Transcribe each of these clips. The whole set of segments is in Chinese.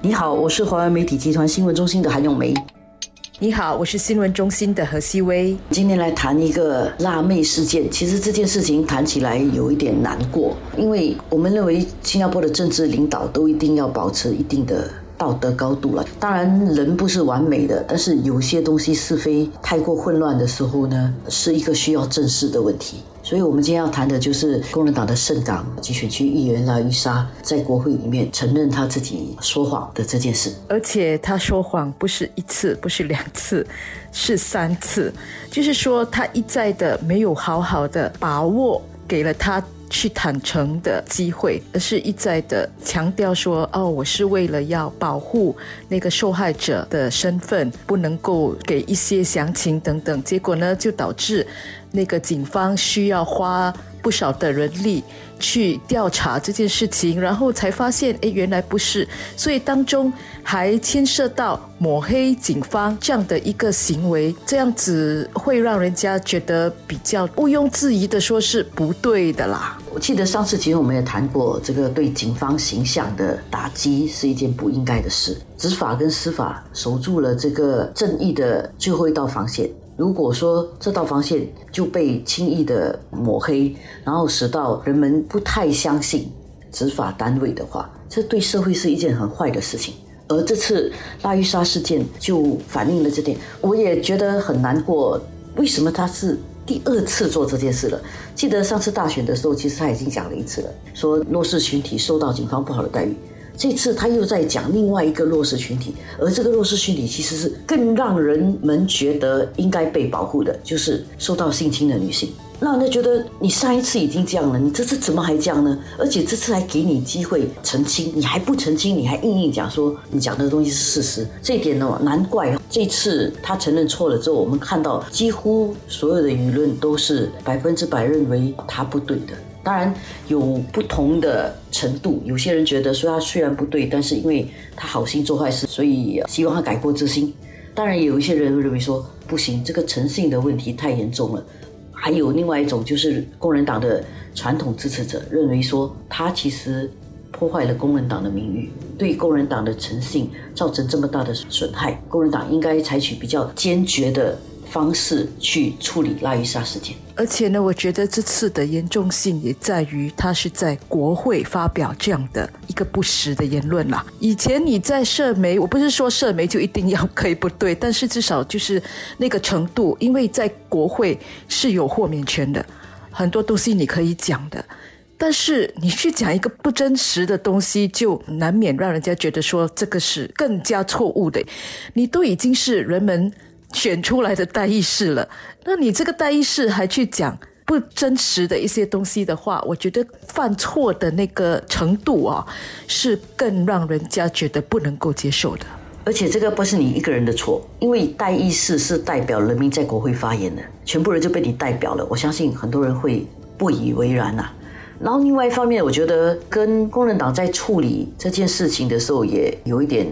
你好，我是华为媒体集团新闻中心的韩永梅。你好，我是新闻中心的何希薇。今天来谈一个辣妹事件。其实这件事情谈起来有一点难过，因为我们认为新加坡的政治领导都一定要保持一定的。道德高度了，当然人不是完美的，但是有些东西是非太过混乱的时候呢，是一个需要正视的问题。所以，我们今天要谈的就是工人党的圣党及选区议员拉伊莎在国会里面承认他自己说谎的这件事。而且他说谎不是一次，不是两次，是三次，就是说他一再的没有好好的把握给了他。去坦诚的机会，而是一再的强调说：“哦，我是为了要保护那个受害者的身份，不能够给一些详情等等。”结果呢，就导致那个警方需要花不少的人力去调查这件事情，然后才发现，哎，原来不是。所以当中还牵涉到抹黑警方这样的一个行为，这样子会让人家觉得比较毋庸置疑的说是不对的啦。我记得上次其实我们也谈过，这个对警方形象的打击是一件不应该的事。执法跟司法守住了这个正义的最后一道防线，如果说这道防线就被轻易的抹黑，然后使到人们不太相信执法单位的话，这对社会是一件很坏的事情。而这次拉玉莎事件就反映了这点，我也觉得很难过。为什么他是？第二次做这件事了。记得上次大选的时候，其实他已经讲了一次了，说弱势群体受到警方不好的待遇。这次他又在讲另外一个弱势群体，而这个弱势群体其实是更让人们觉得应该被保护的，就是受到性侵的女性。让人家觉得你上一次已经这样了，你这次怎么还这样呢？而且这次还给你机会澄清，你还不澄清，你还硬硬讲说你讲的东西是事实。这一点呢，难怪这次他承认错了之后，我们看到几乎所有的舆论都是百分之百认为他不对的。当然有不同的程度，有些人觉得说他虽然不对，但是因为他好心做坏事，所以希望他改过自新。当然也有一些人认为说不行，这个诚信的问题太严重了。还有另外一种，就是工人党的传统支持者认为说，他其实破坏了工人党的名誉，对工人党的诚信造成这么大的损害，工人党应该采取比较坚决的。方式去处理拉伊莎事件，而且呢，我觉得这次的严重性也在于他是在国会发表这样的一个不实的言论啦。以前你在社媒，我不是说社媒就一定要可以不对，但是至少就是那个程度，因为在国会是有豁免权的，很多东西你可以讲的，但是你去讲一个不真实的东西，就难免让人家觉得说这个是更加错误的。你都已经是人们。选出来的代议士了，那你这个代议士还去讲不真实的一些东西的话，我觉得犯错的那个程度啊，是更让人家觉得不能够接受的。而且这个不是你一个人的错，因为代议士是代表人民在国会发言的，全部人就被你代表了。我相信很多人会不以为然呐。然后另外一方面，我觉得跟工人党在处理这件事情的时候，也有一点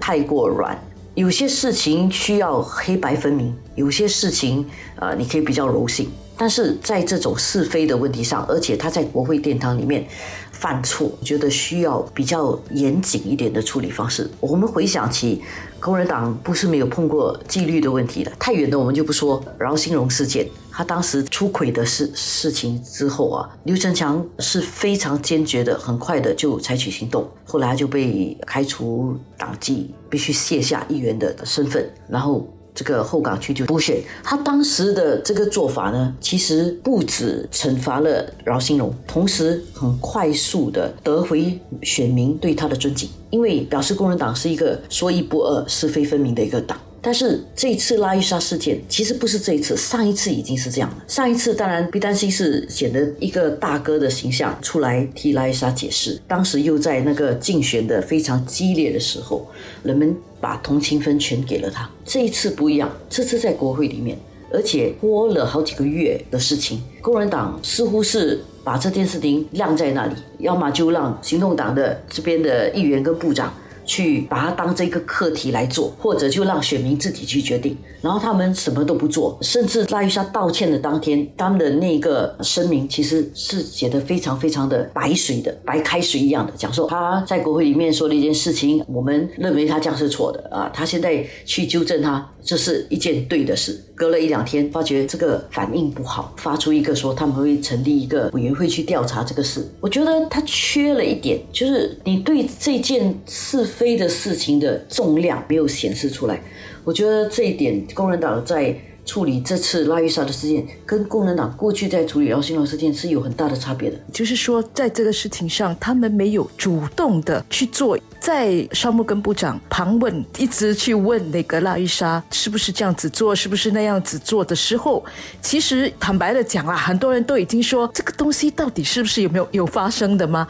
太过软。有些事情需要黑白分明，有些事情，呃，你可以比较柔性。但是在这种是非的问题上，而且他在国会殿堂里面犯错，我觉得需要比较严谨一点的处理方式。我们回想起，工人党不是没有碰过纪律的问题的，太远的我们就不说。饶兴荣事件，他当时出轨的事事情之后啊，刘成强是非常坚决的，很快的就采取行动，后来就被开除党籍，必须卸下议员的身份，然后。这个后港区就补选，他当时的这个做法呢，其实不止惩罚了饶兴荣，同时很快速的得回选民对他的尊敬，因为表示工人党是一个说一不二、是非分明的一个党。但是这一次拉伊莎事件其实不是这一次，上一次已经是这样了。上一次当然毕丹西是显得一个大哥的形象出来替拉伊莎解释，当时又在那个竞选的非常激烈的时候，人们把同情分全给了他。这一次不一样，这次在国会里面，而且拖了好几个月的事情，工人党似乎是把这件事情晾在那里，要么就让行动党的这边的议员跟部长。去把它当这个课题来做，或者就让选民自己去决定。然后他们什么都不做，甚至拉玉莎道歉的当天，他们的那个声明其实是写的非常非常的白水的，白开水一样的，讲说他在国会里面说了一件事情，我们认为他这样是错的啊，他现在去纠正他，这是一件对的事。隔了一两天，发觉这个反应不好，发出一个说他们会成立一个委员会去调查这个事。我觉得他缺了一点，就是你对这件是非的事情的重量没有显示出来。我觉得这一点，工人党在。处理这次拉伊莎的事件，跟共产党过去在处理姚新龙事件是有很大的差别的。就是说，在这个事情上，他们没有主动的去做。在沙漠跟部长盘问，一直去问那个拉伊莎是不是这样子做，是不是那样子做的时候，其实坦白的讲啊，很多人都已经说，这个东西到底是不是有没有有发生的吗？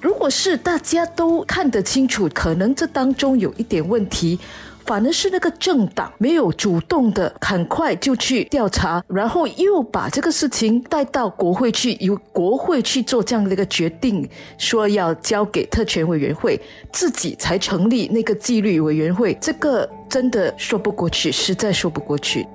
如果是大家都看得清楚，可能这当中有一点问题。反而是那个政党没有主动的很快就去调查，然后又把这个事情带到国会去，由国会去做这样的一个决定，说要交给特权委员会，自己才成立那个纪律委员会，这个真的说不过去，实在说不过去。